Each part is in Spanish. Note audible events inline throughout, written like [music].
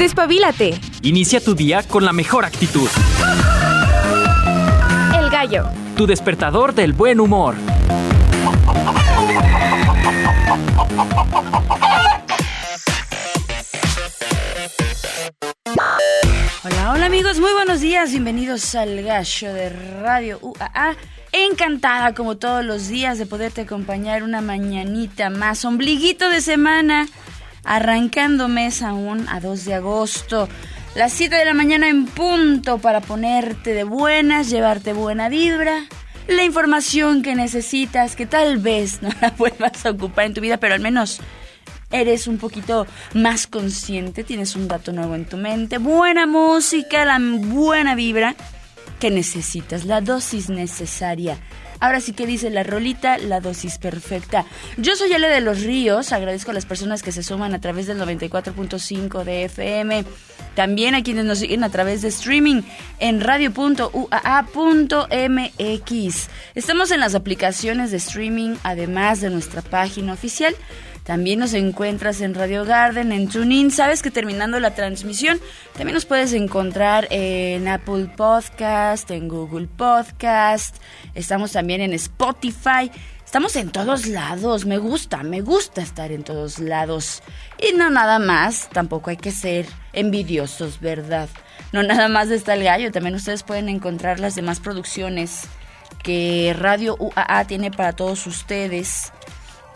Despabilate. Inicia tu día con la mejor actitud. El gallo. Tu despertador del buen humor. Hola, hola amigos, muy buenos días, bienvenidos al gallo de Radio UAA. Encantada como todos los días de poderte acompañar una mañanita más, ombliguito de semana, arrancando mes aún a 2 de agosto. Las 7 de la mañana en punto para ponerte de buenas, llevarte buena vibra, la información que necesitas, que tal vez no la [laughs] vuelvas a ocupar en tu vida, pero al menos eres un poquito más consciente, tienes un dato nuevo en tu mente, buena música, la buena vibra que necesitas, la dosis necesaria. Ahora sí que dice la rolita, la dosis perfecta. Yo soy Ale de los Ríos, agradezco a las personas que se suman a través del 94.5 de FM, también a quienes nos siguen a través de streaming en radio.uaa.mx. Estamos en las aplicaciones de streaming, además de nuestra página oficial. También nos encuentras en Radio Garden, en TuneIn. Sabes que terminando la transmisión, también nos puedes encontrar en Apple Podcast, en Google Podcast. Estamos también en Spotify. Estamos en todos lados. Me gusta, me gusta estar en todos lados. Y no nada más, tampoco hay que ser envidiosos, ¿verdad? No nada más está el gallo. También ustedes pueden encontrar las demás producciones que Radio UAA tiene para todos ustedes.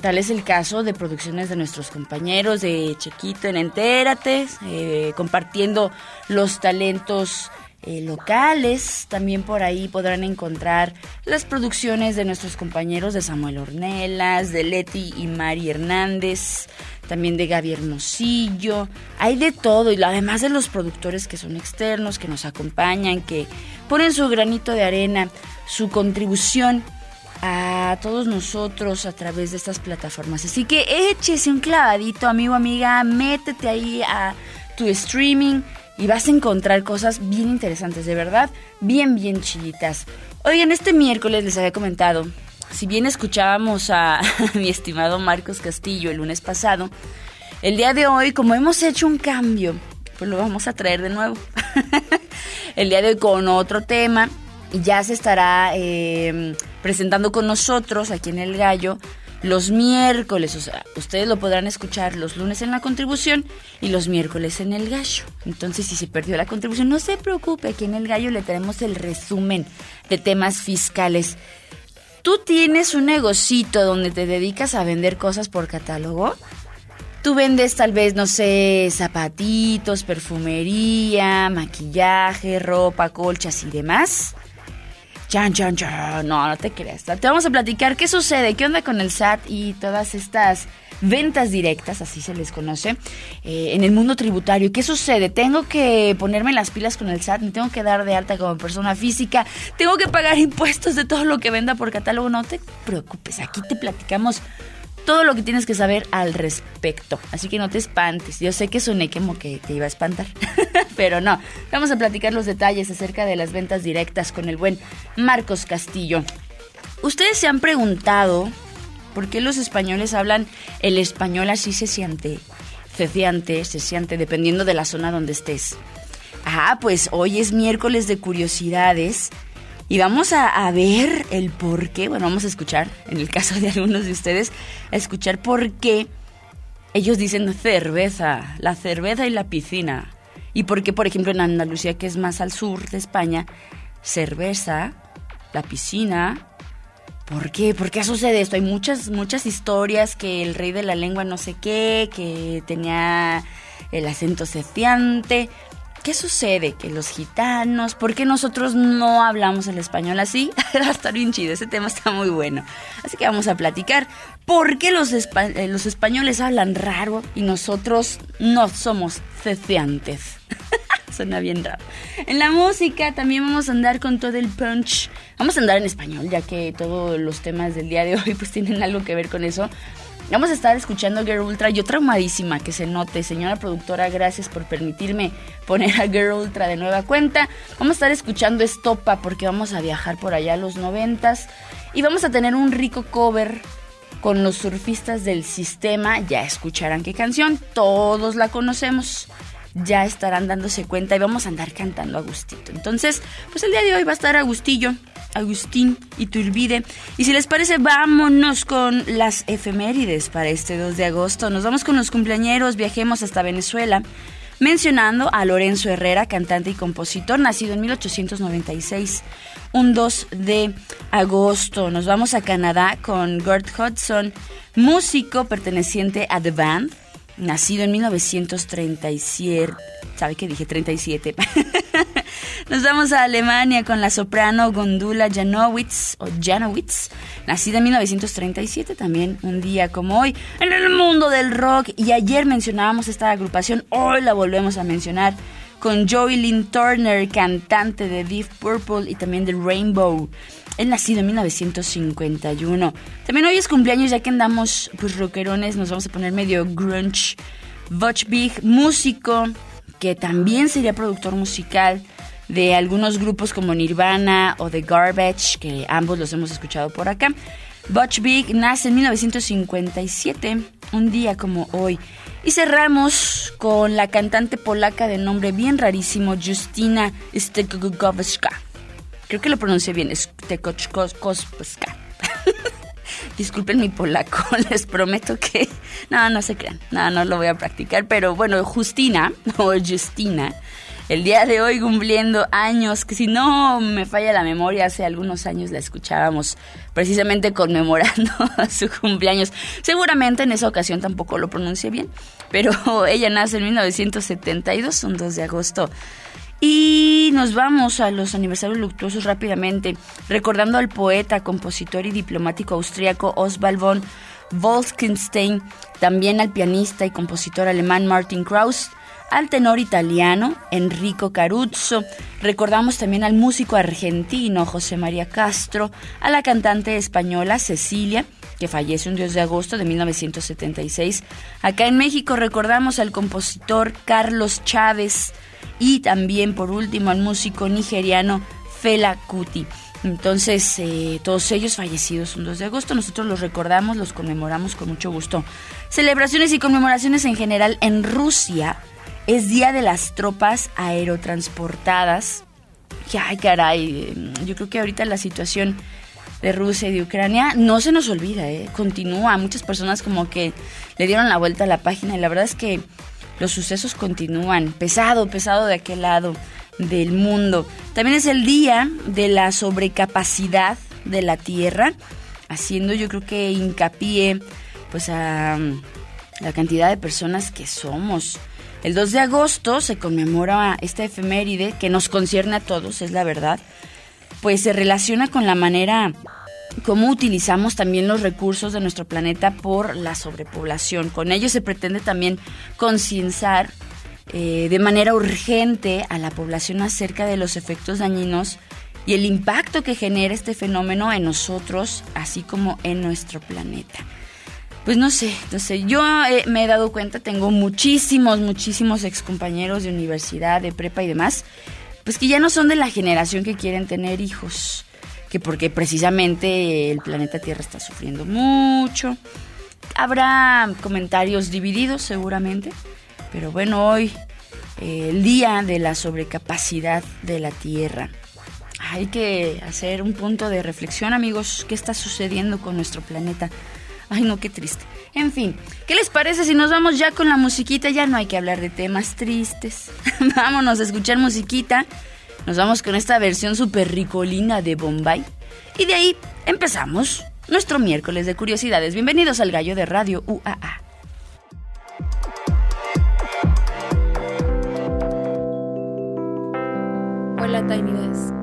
Tal es el caso de producciones de nuestros compañeros de Chequito en Entérate, eh, compartiendo los talentos eh, locales. También por ahí podrán encontrar las producciones de nuestros compañeros de Samuel Ornelas, de Leti y Mari Hernández, también de Gaby Hermosillo. Hay de todo, y además de los productores que son externos, que nos acompañan, que ponen su granito de arena, su contribución a todos nosotros a través de estas plataformas. Así que échese un clavadito, amigo, amiga, métete ahí a tu streaming y vas a encontrar cosas bien interesantes, de verdad, bien, bien chilitas. Oigan, este miércoles les había comentado, si bien escuchábamos a [laughs] mi estimado Marcos Castillo el lunes pasado, el día de hoy, como hemos hecho un cambio, pues lo vamos a traer de nuevo. [laughs] el día de hoy con otro tema ya se estará eh, presentando con nosotros aquí en El Gallo los miércoles. O sea, ustedes lo podrán escuchar los lunes en la contribución y los miércoles en El Gallo. Entonces, si se perdió la contribución, no se preocupe, aquí en El Gallo le tenemos el resumen de temas fiscales. ¿Tú tienes un negocito donde te dedicas a vender cosas por catálogo? Tú vendes tal vez, no sé, zapatitos, perfumería, maquillaje, ropa, colchas y demás. Chan, chan, chan. No, no te creas. Te vamos a platicar qué sucede, qué onda con el SAT y todas estas ventas directas, así se les conoce, eh, en el mundo tributario. ¿Qué sucede? Tengo que ponerme las pilas con el SAT, me tengo que dar de alta como persona física, tengo que pagar impuestos de todo lo que venda por catálogo. No te preocupes, aquí te platicamos todo lo que tienes que saber al respecto. Así que no te espantes. Yo sé que soné como que te iba a espantar, [laughs] pero no. Vamos a platicar los detalles acerca de las ventas directas con el buen Marcos Castillo. Ustedes se han preguntado por qué los españoles hablan el español así se siente, ceciante, se siente, dependiendo de la zona donde estés. Ah, pues hoy es miércoles de curiosidades y vamos a, ver el por qué, bueno, vamos a escuchar, en el caso de algunos de ustedes, a escuchar por qué ellos dicen cerveza, la cerveza y la piscina. Y por qué, por ejemplo, en Andalucía, que es más al sur de España, cerveza, la piscina. ¿Por qué? ¿Por qué sucede esto? Hay muchas, muchas historias que el rey de la lengua no sé qué, que tenía el acento ceciante. ¿Qué sucede? Que los gitanos, ¿por qué nosotros no hablamos el español así? Va a estar bien chido, ese tema está muy bueno. Así que vamos a platicar por qué los, eh, los españoles hablan raro y nosotros no somos ceceantes. [laughs] Suena bien raro. En la música también vamos a andar con todo el punch. Vamos a andar en español, ya que todos los temas del día de hoy pues tienen algo que ver con eso. Vamos a estar escuchando Girl Ultra. Yo traumadísima, que se note. Señora productora, gracias por permitirme poner a Girl Ultra de nueva cuenta. Vamos a estar escuchando Estopa porque vamos a viajar por allá a los noventas. Y vamos a tener un rico cover con los surfistas del sistema. Ya escucharán qué canción. Todos la conocemos. Ya estarán dándose cuenta y vamos a andar cantando Agustito. Entonces, pues el día de hoy va a estar Agustillo, Agustín y Turbide. Y si les parece, vámonos con las efemérides para este 2 de agosto. Nos vamos con los cumpleañeros, viajemos hasta Venezuela mencionando a Lorenzo Herrera, cantante y compositor, nacido en 1896, un 2 de agosto. Nos vamos a Canadá con Gert Hudson, músico perteneciente a The Band, nacido en 1937. ¿Sabe qué dije? 37. [laughs] Nos vamos a Alemania con la soprano Gondula Janowitz, o Janowitz, nacida en 1937, también un día como hoy, en el mundo del rock. Y ayer mencionábamos esta agrupación, hoy la volvemos a mencionar con Joey Lynn Turner, cantante de Deep Purple y también de Rainbow. Él nacido en 1951. También hoy es cumpleaños, ya que andamos pues rockerones, nos vamos a poner medio grunge. Butch músico, que también sería productor musical de algunos grupos como Nirvana o The Garbage, que ambos los hemos escuchado por acá. Butch nace en 1957, un día como hoy. Y cerramos con la cantante polaca de nombre bien rarísimo, Justina Stekogowska. Creo que lo pronuncié bien, Stekogowska. [laughs] Disculpen mi polaco, [laughs] les prometo que... No, no se crean, no, no lo voy a practicar, pero bueno, Justina [laughs] o Justina el día de hoy cumpliendo años, que si no me falla la memoria, hace algunos años la escuchábamos precisamente conmemorando su cumpleaños. Seguramente en esa ocasión tampoco lo pronuncié bien, pero ella nace en 1972, un 2 de agosto. Y nos vamos a los aniversarios luctuosos rápidamente, recordando al poeta, compositor y diplomático austriaco Oswald von Wolkenstein, también al pianista y compositor alemán Martin Krauss, al tenor italiano Enrico Caruso, recordamos también al músico argentino José María Castro, a la cantante española Cecilia, que fallece un 10 de agosto de 1976. Acá en México recordamos al compositor Carlos Chávez y también por último al músico nigeriano Fela Kuti. Entonces, eh, todos ellos fallecidos un 2 de agosto, nosotros los recordamos, los conmemoramos con mucho gusto. Celebraciones y conmemoraciones en general en Rusia es Día de las Tropas Aerotransportadas. ay, caray, yo creo que ahorita la situación de Rusia y de Ucrania no se nos olvida, ¿eh? continúa. Muchas personas como que le dieron la vuelta a la página y la verdad es que los sucesos continúan. Pesado, pesado de aquel lado del mundo. También es el día de la sobrecapacidad de la Tierra, haciendo yo creo que hincapié pues a la cantidad de personas que somos. El 2 de agosto se conmemora esta efeméride que nos concierne a todos, es la verdad, pues se relaciona con la manera como utilizamos también los recursos de nuestro planeta por la sobrepoblación. Con ello se pretende también concienciar eh, de manera urgente a la población acerca de los efectos dañinos y el impacto que genera este fenómeno en nosotros, así como en nuestro planeta. Pues no sé, sé, yo eh, me he dado cuenta, tengo muchísimos, muchísimos excompañeros de universidad, de prepa y demás, pues que ya no son de la generación que quieren tener hijos, que porque precisamente el planeta Tierra está sufriendo mucho. Habrá comentarios divididos seguramente, pero bueno, hoy eh, el día de la sobrecapacidad de la Tierra. Hay que hacer un punto de reflexión, amigos, qué está sucediendo con nuestro planeta. Ay, no, qué triste. En fin, ¿qué les parece si nos vamos ya con la musiquita? Ya no hay que hablar de temas tristes. [laughs] Vámonos a escuchar musiquita. Nos vamos con esta versión super ricolina de Bombay. Y de ahí empezamos nuestro miércoles de curiosidades. Bienvenidos al Gallo de Radio UAA. Hola Tiny Desk.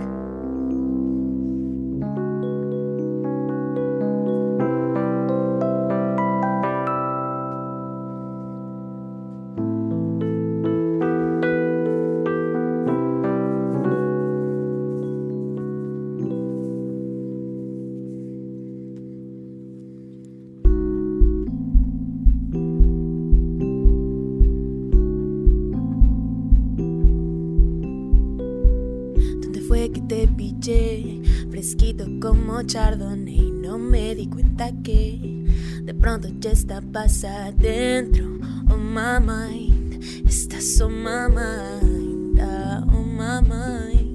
Chardonnay. No me di cuenta que de pronto ya estabas adentro. Oh my mind, estás on my mind, ah, on my mind.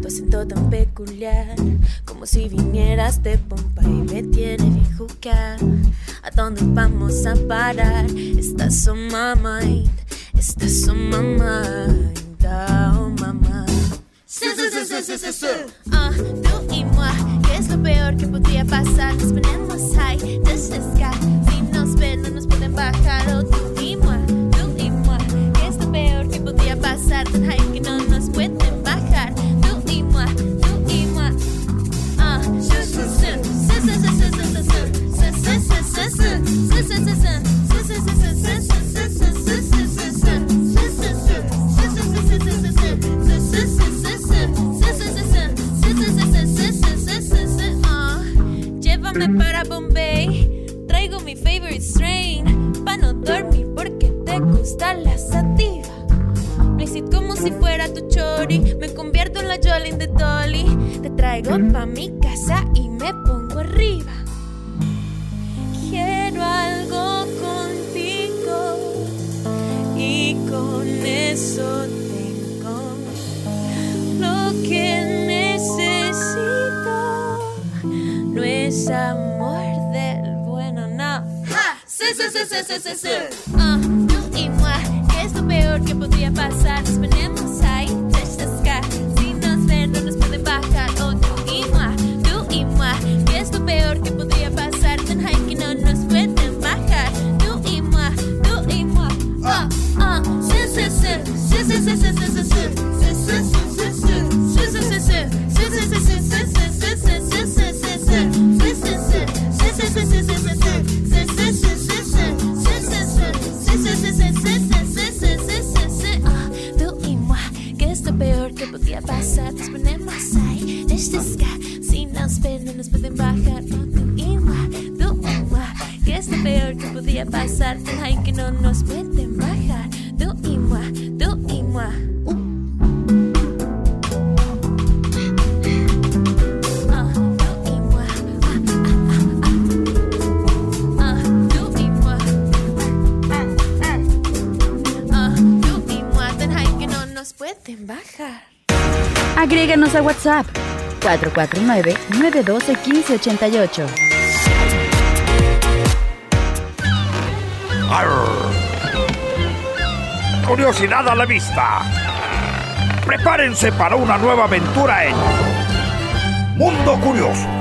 Tu acento tan peculiar, como si vinieras de Pompa y me tiene bien juzgar. ¿A dónde vamos a parar? Estás on my mind, estás on my mind, ah, on my mind. Ah, tú y moi, ¿qué es lo peor que podría pasar? Nos ponemos high, the sky. Si nos ven, no nos pueden bajar. Oh, y moi, tú 是是是是，嗯。y nos ven y nos pueden bajar. Uh, que es lo peor que podía pasar? Ay, que no nos pueden bajar. Tú y moi, tú y moi. Agréganos a WhatsApp 449-912-1588. Curiosidad a la vista. Prepárense para una nueva aventura en Mundo Curioso.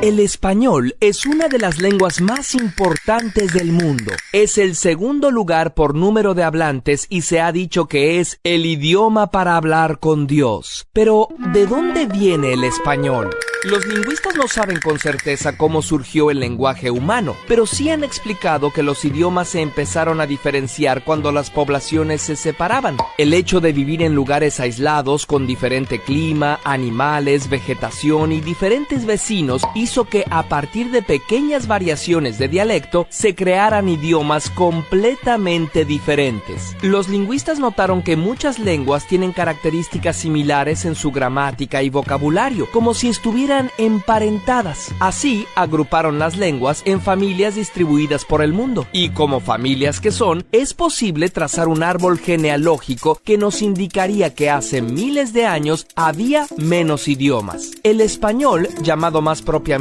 El español es una de las lenguas más importantes del mundo. Es el segundo lugar por número de hablantes y se ha dicho que es el idioma para hablar con Dios. Pero, ¿de dónde viene el español? Los lingüistas no saben con certeza cómo surgió el lenguaje humano, pero sí han explicado que los idiomas se empezaron a diferenciar cuando las poblaciones se separaban. El hecho de vivir en lugares aislados con diferente clima, animales, vegetación y diferentes vecinos que a partir de pequeñas variaciones de dialecto se crearan idiomas completamente diferentes. Los lingüistas notaron que muchas lenguas tienen características similares en su gramática y vocabulario, como si estuvieran emparentadas. Así agruparon las lenguas en familias distribuidas por el mundo. Y como familias que son, es posible trazar un árbol genealógico que nos indicaría que hace miles de años había menos idiomas. El español, llamado más propiamente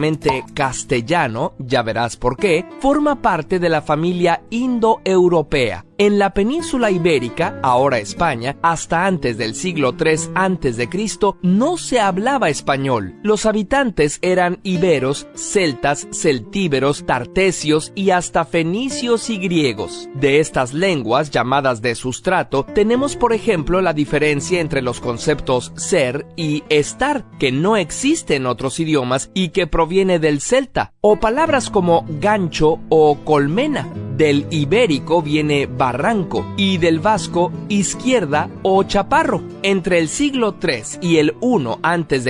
castellano, ya verás por qué, forma parte de la familia indoeuropea. En la península ibérica, ahora España, hasta antes del siglo III a.C., no se hablaba español. Los habitantes eran iberos, celtas, celtíberos, tartesios y hasta fenicios y griegos. De estas lenguas, llamadas de sustrato, tenemos por ejemplo la diferencia entre los conceptos ser y estar, que no existe en otros idiomas y que proviene del celta, o palabras como gancho o colmena. Del ibérico viene barranco y del vasco izquierda o chaparro. Entre el siglo III y el I antes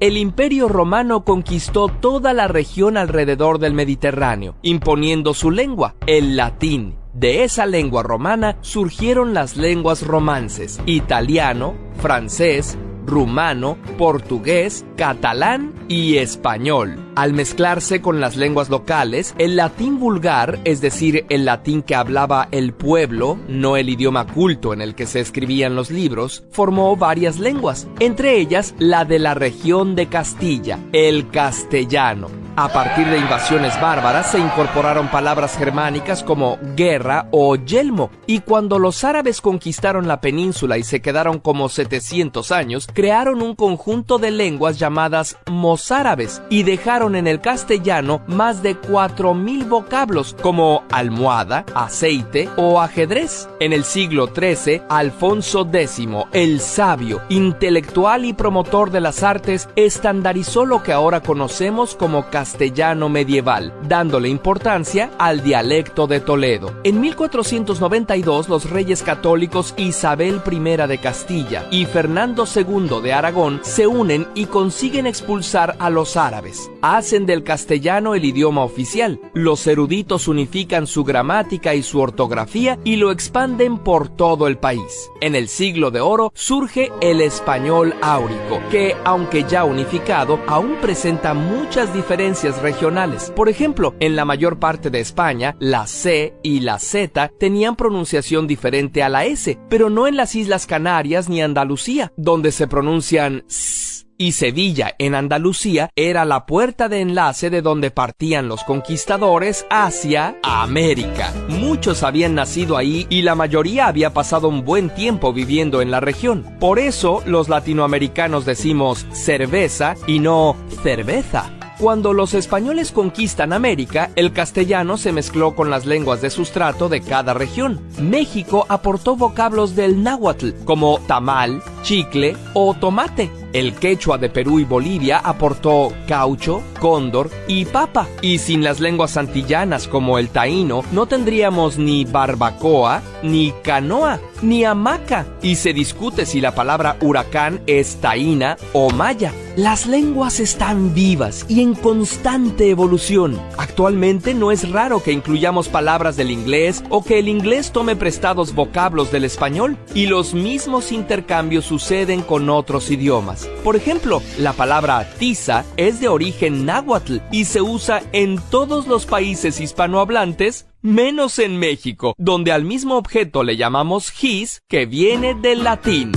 el Imperio Romano conquistó toda la región alrededor del Mediterráneo, imponiendo su lengua, el latín. De esa lengua romana surgieron las lenguas romances, italiano, francés, rumano, portugués, catalán y español. Al mezclarse con las lenguas locales, el latín vulgar, es decir, el latín que hablaba el pueblo, no el idioma culto en el que se escribían los libros, formó varias lenguas, entre ellas la de la región de Castilla, el castellano. A partir de invasiones bárbaras se incorporaron palabras germánicas como guerra o yelmo, y cuando los árabes conquistaron la península y se quedaron como 700 años, crearon un conjunto de lenguas llamadas mozárabes y dejaron en el castellano más de 4.000 vocablos como almohada, aceite o ajedrez. En el siglo XIII, Alfonso X, el sabio, intelectual y promotor de las artes, estandarizó lo que ahora conocemos como castellano medieval, dándole importancia al dialecto de Toledo. En 1492 los reyes católicos Isabel I de Castilla y Fernando II de Aragón se unen y consiguen expulsar a los árabes. Hacen del castellano el idioma oficial. Los eruditos unifican su gramática y su ortografía y lo expanden por todo el país. En el siglo de oro surge el español áurico, que, aunque ya unificado, aún presenta muchas diferencias regionales. Por ejemplo, en la mayor parte de España, la C y la Z tenían pronunciación diferente a la S, pero no en las Islas Canarias ni Andalucía, donde se pronuncian S y Sevilla en Andalucía era la puerta de enlace de donde partían los conquistadores hacia América. Muchos habían nacido ahí y la mayoría había pasado un buen tiempo viviendo en la región. Por eso los latinoamericanos decimos cerveza y no cerveza. Cuando los españoles conquistan América, el castellano se mezcló con las lenguas de sustrato de cada región. México aportó vocablos del náhuatl, como tamal, chicle o tomate. El quechua de Perú y Bolivia aportó caucho, cóndor y papa. Y sin las lenguas antillanas como el taíno, no tendríamos ni barbacoa, ni canoa, ni hamaca. Y se discute si la palabra huracán es taína o maya. Las lenguas están vivas y en constante evolución. Actualmente no es raro que incluyamos palabras del inglés o que el inglés tome prestados vocablos del español y los mismos intercambios suceden con otros idiomas. Por ejemplo, la palabra tiza es de origen náhuatl y se usa en todos los países hispanohablantes menos en México, donde al mismo objeto le llamamos his, que viene del latín.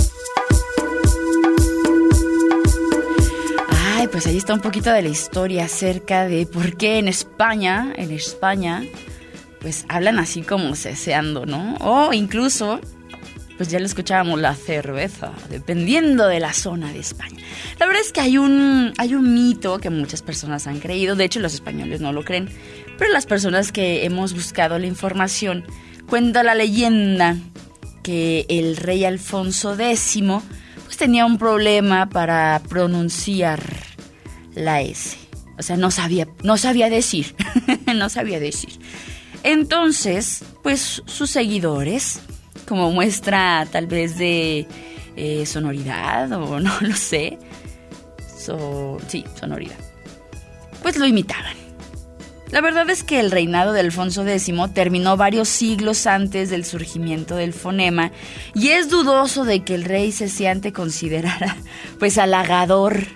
Ay, pues ahí está un poquito de la historia acerca de por qué en España, en España, pues hablan así como ceseando, ¿no? O incluso pues ya lo escuchábamos, la cerveza, dependiendo de la zona de España. La verdad es que hay un, hay un mito que muchas personas han creído, de hecho los españoles no lo creen, pero las personas que hemos buscado la información, cuenta la leyenda que el rey Alfonso X pues tenía un problema para pronunciar la S. O sea, no sabía, no sabía decir, [laughs] no sabía decir. Entonces, pues sus seguidores como muestra tal vez de eh, sonoridad o [laughs] no lo sé. sí, sonoridad. Pues lo imitaban. La verdad es que el reinado de Alfonso X terminó varios siglos antes del surgimiento del fonema y es dudoso de que el rey cesiante considerara pues halagador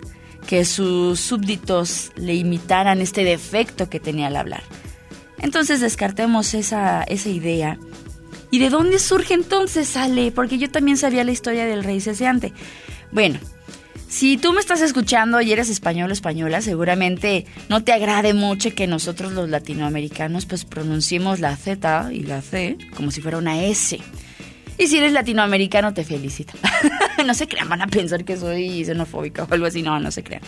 que sus súbditos le imitaran este defecto que tenía al hablar. Entonces descartemos esa, esa idea ¿Y de dónde surge entonces, Ale? Porque yo también sabía la historia del rey ceseante. Bueno, si tú me estás escuchando y eres español o española, seguramente no te agrade mucho que nosotros los latinoamericanos pues pronunciemos la Z y la C como si fuera una S. Y si eres latinoamericano, te felicito. [laughs] no se crean, van a pensar que soy xenofóbica o algo así. No, no se crean.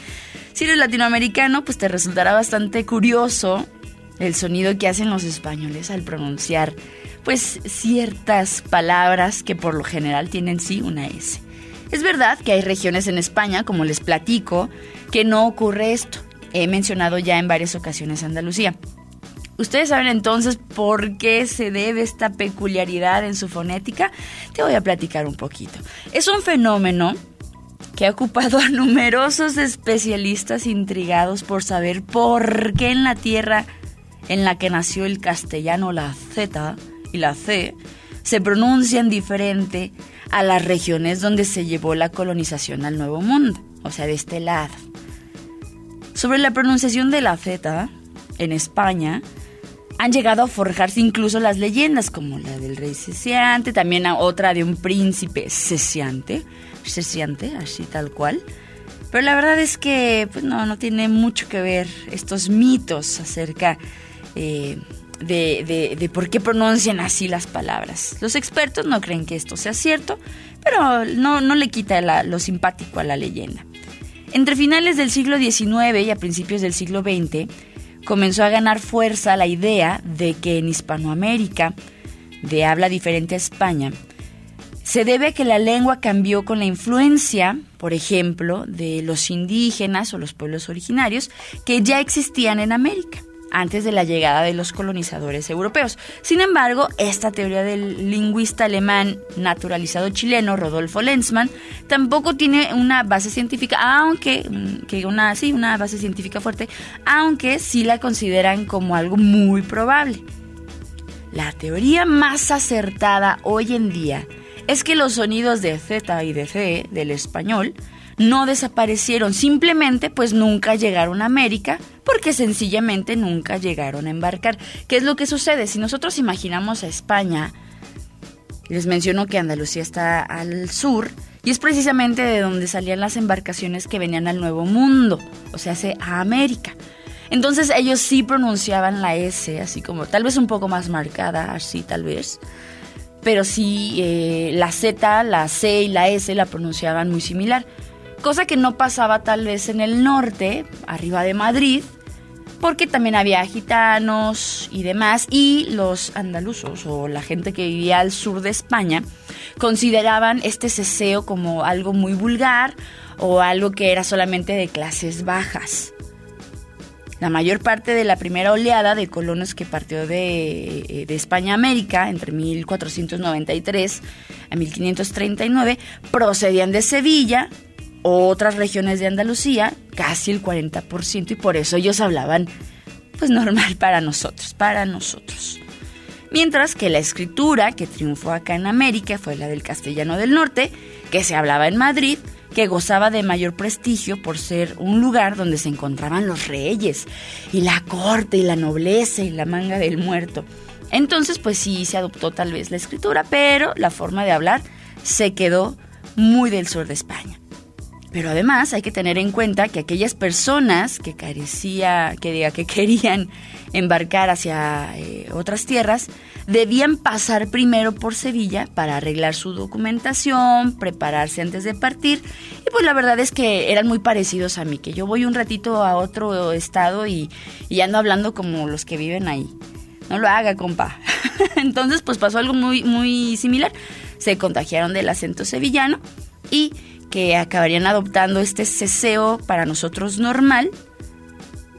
Si eres latinoamericano, pues te resultará bastante curioso el sonido que hacen los españoles al pronunciar pues ciertas palabras que por lo general tienen sí una S. Es verdad que hay regiones en España, como les platico, que no ocurre esto. He mencionado ya en varias ocasiones Andalucía. ¿Ustedes saben entonces por qué se debe esta peculiaridad en su fonética? Te voy a platicar un poquito. Es un fenómeno que ha ocupado a numerosos especialistas intrigados por saber por qué en la tierra en la que nació el castellano la Z y la C se pronuncian diferente a las regiones donde se llevó la colonización al Nuevo Mundo, o sea, de este lado. Sobre la pronunciación de la Z en España, han llegado a forjarse incluso las leyendas, como la del rey Cesiante, también otra de un príncipe Cesiante, Cesiante, así tal cual. Pero la verdad es que pues no, no tiene mucho que ver estos mitos acerca eh, de, de, por qué pronuncian así las palabras. Los expertos no creen que esto sea cierto, pero no, no le quita lo simpático a la leyenda. Entre finales del siglo XIX y a principios del siglo XX, comenzó a ganar fuerza la idea de que en Hispanoamérica, de habla diferente a España, se debe a que la lengua cambió con la influencia, por ejemplo, de los indígenas o los pueblos originarios que ya existían en América antes de la llegada de los colonizadores europeos. Sin embargo, esta teoría del lingüista alemán naturalizado chileno Rodolfo Lenzmann tampoco tiene una base científica, aunque mm, que una sí, una base científica fuerte, aunque sí la consideran como algo muy probable. La teoría más acertada hoy en día es que los sonidos de Z y de C del español no desaparecieron, simplemente pues nunca llegaron a América porque sencillamente nunca llegaron a embarcar. ¿Qué es lo que sucede? Si nosotros imaginamos a España, les menciono que Andalucía está al sur y es precisamente de donde salían las embarcaciones que venían al Nuevo Mundo, o sea, a América. Entonces ellos sí pronunciaban la S, así como tal vez un poco más marcada, así tal vez. Pero sí eh, la Z, la C y la S la pronunciaban muy similar cosa que no pasaba tal vez en el norte, arriba de Madrid, porque también había gitanos y demás, y los andalusos o la gente que vivía al sur de España consideraban este ceseo como algo muy vulgar o algo que era solamente de clases bajas. La mayor parte de la primera oleada de colonos que partió de, eh, de España a América entre 1493 a 1539 procedían de Sevilla, otras regiones de Andalucía, casi el 40%, y por eso ellos hablaban pues normal para nosotros, para nosotros. Mientras que la escritura que triunfó acá en América fue la del castellano del norte, que se hablaba en Madrid, que gozaba de mayor prestigio por ser un lugar donde se encontraban los reyes, y la corte, y la nobleza, y la manga del muerto. Entonces, pues sí, se adoptó tal vez la escritura, pero la forma de hablar se quedó muy del sur de España. Pero además hay que tener en cuenta que aquellas personas que carecía, que diga, que querían embarcar hacia eh, otras tierras, debían pasar primero por Sevilla para arreglar su documentación, prepararse antes de partir. Y pues la verdad es que eran muy parecidos a mí, que yo voy un ratito a otro estado y, y ando hablando como los que viven ahí. No lo haga, compa. [laughs] Entonces, pues pasó algo muy, muy similar. Se contagiaron del acento sevillano y que acabarían adoptando este ceseo para nosotros normal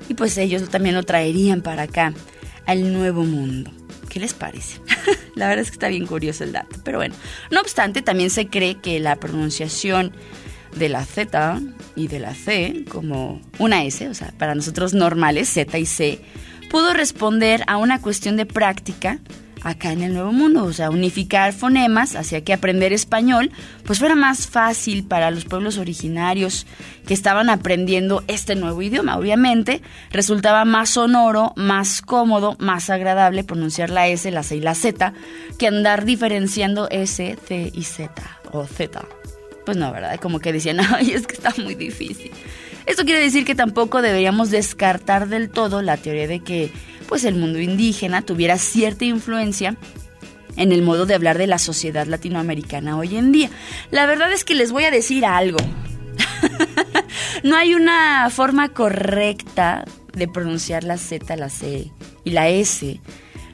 y pues ellos también lo traerían para acá, al nuevo mundo. ¿Qué les parece? [laughs] la verdad es que está bien curioso el dato, pero bueno. No obstante, también se cree que la pronunciación de la Z y de la C como una S, o sea, para nosotros normales, Z y C, pudo responder a una cuestión de práctica acá en el Nuevo Mundo, o sea, unificar fonemas hacía que aprender español pues fuera más fácil para los pueblos originarios que estaban aprendiendo este nuevo idioma. Obviamente resultaba más sonoro, más cómodo, más agradable pronunciar la S, la C y la Z que andar diferenciando S, C y Z o Z. Pues no, ¿verdad? Como que decían, [laughs] ay, es que está muy difícil. Esto quiere decir que tampoco deberíamos descartar del todo la teoría de que pues el mundo indígena tuviera cierta influencia en el modo de hablar de la sociedad latinoamericana hoy en día. La verdad es que les voy a decir algo. [laughs] no hay una forma correcta de pronunciar la Z, la C y la S.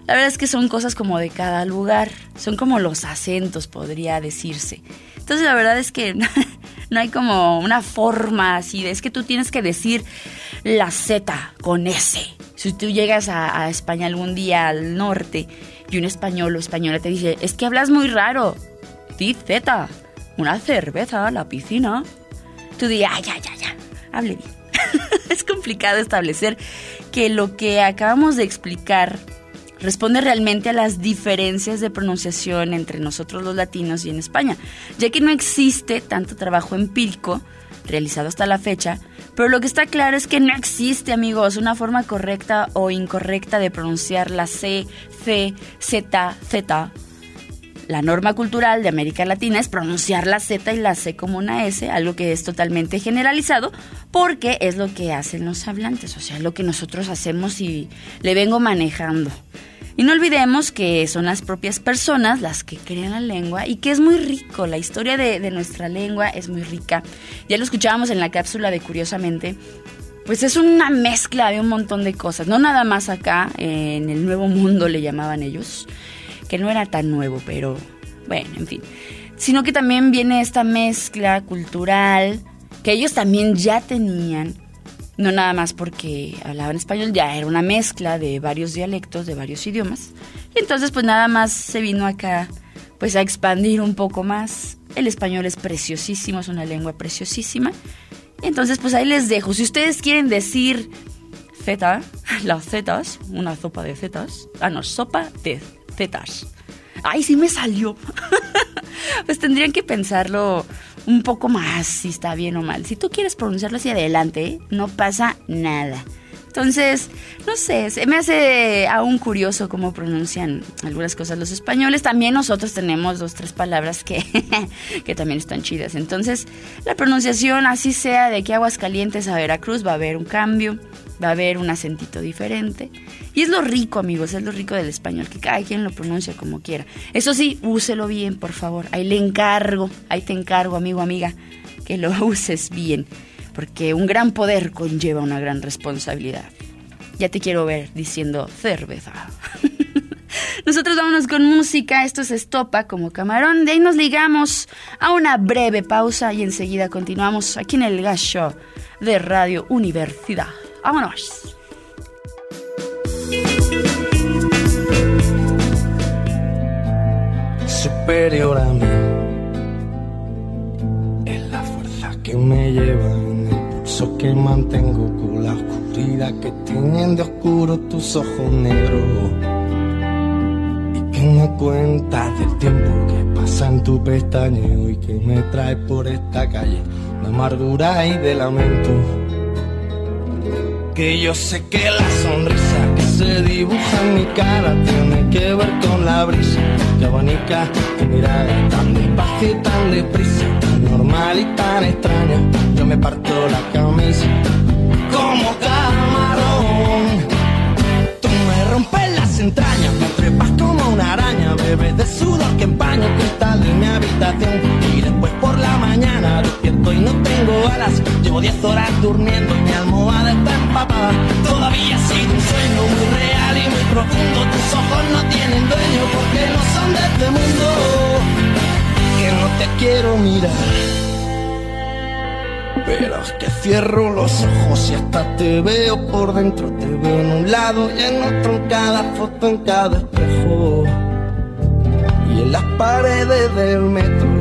La verdad es que son cosas como de cada lugar, son como los acentos, podría decirse. Entonces la verdad es que [laughs] no hay como una forma así, es que tú tienes que decir la Z con S si tú llegas a, España algún día al norte y un español o española te dice, es que hablas muy raro, di Z, una cerveza, la piscina, tú di, ya, ya, ya, hable bien. [laughs] es complicado establecer que lo que acabamos de explicar responde realmente a las diferencias de pronunciación entre nosotros los latinos y en España, ya que no existe tanto trabajo empírico realizado hasta la fecha, pero lo que está claro es que no existe, amigos, una forma correcta o incorrecta de pronunciar la C, C, Z, Z. La norma cultural de América Latina es pronunciar la Z y la C como una S, algo que es totalmente generalizado, porque es lo que hacen los hablantes, o sea, lo que nosotros hacemos y le vengo manejando. Y no olvidemos que son las propias personas las que crean la lengua y que es muy rico, la historia de, nuestra lengua es muy rica. Ya lo escuchábamos en la cápsula de Curiosamente, pues es una mezcla de un montón de cosas, no nada más acá, en el nuevo mundo le llamaban ellos, que no era tan nuevo, pero bueno, en fin, sino que también viene esta mezcla cultural que ellos también ya tenían no nada más porque hablaban español, ya era una mezcla de varios dialectos, de varios idiomas. Entonces pues nada más se vino acá pues a expandir un poco más. El español es preciosísimo, es una lengua preciosísima. entonces pues ahí les dejo. Si ustedes quieren decir zeta, [laughs] las zetas, una sopa de zetas. Ah, no, sopa de zetas. Ay, sí me salió. [laughs] pues tendrían que pensarlo un poco más si está bien o mal. Si tú quieres pronunciarlo hacia adelante, no pasa nada. Entonces, no sé, se me hace aún curioso cómo pronuncian algunas cosas los españoles. También nosotros tenemos dos, tres palabras que, [laughs] que también están chidas. Entonces, la pronunciación, así sea de que aguas calientes a Veracruz, va a haber un cambio va a haber un acentito diferente. Y es lo rico, amigos, es lo rico del español, que cada quien lo pronuncia como quiera. Eso sí, úselo bien, por favor. Ahí le encargo, ahí te encargo, amigo, amiga, que lo [laughs] uses bien, porque un gran poder conlleva una gran responsabilidad. Ya te quiero ver diciendo cerveza. [laughs] Nosotros vámonos con música, esto se estopa como camarón, de ahí nos ligamos a una breve pausa y enseguida continuamos aquí en el Show de Radio Universidad. ¡Vámonos! Superior a mí es la fuerza que me lleva en el pulso que mantengo con la oscuridad que tienen de oscuro tus ojos negros y que me cuenta del tiempo que pasa en tu pestañeo y que me trae por esta calle de amargura y de lamento que yo sé que la sonrisa que se dibuja en mi cara tiene que ver con la brisa que abanica tu mirada tan despacio y tan deprisa, tan normal y tan extraña. Yo me parto la camisa como camarón. Tú me rompes las entrañas, me trepas como una araña, bebes de sudor que empaña cristal de mi habitación y después por la mañana despierto y no tengo alas. Llevo 10 horas durmiendo y mi almohada está empapada. Todavía ha sido un sueño muy real y muy profundo. Tus ojos no tienen dueño porque no son de este mundo. Que no te quiero mirar. Pero es que cierro los ojos y hasta te veo por dentro. Te veo en un lado y en otro, en cada foto, en cada espejo. Y en las paredes del metro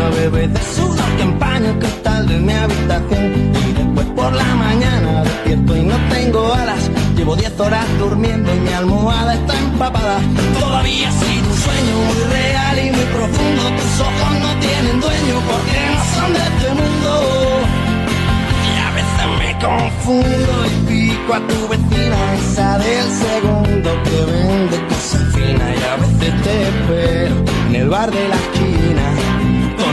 araña, bebé de sudor que empaña el cristal de mi habitación. Y después por la mañana despierto y no tengo alas. Llevo 10 horas durmiendo y mi almohada está empapada. Todavía ha sido un sueño muy real y muy profundo. Tus ojos no tienen dueño porque no son de este mundo. Y a veces me confundo y pico a tu vecina, esa del segundo que vende cosas finas. Y a veces te espero en el bar de la esquina,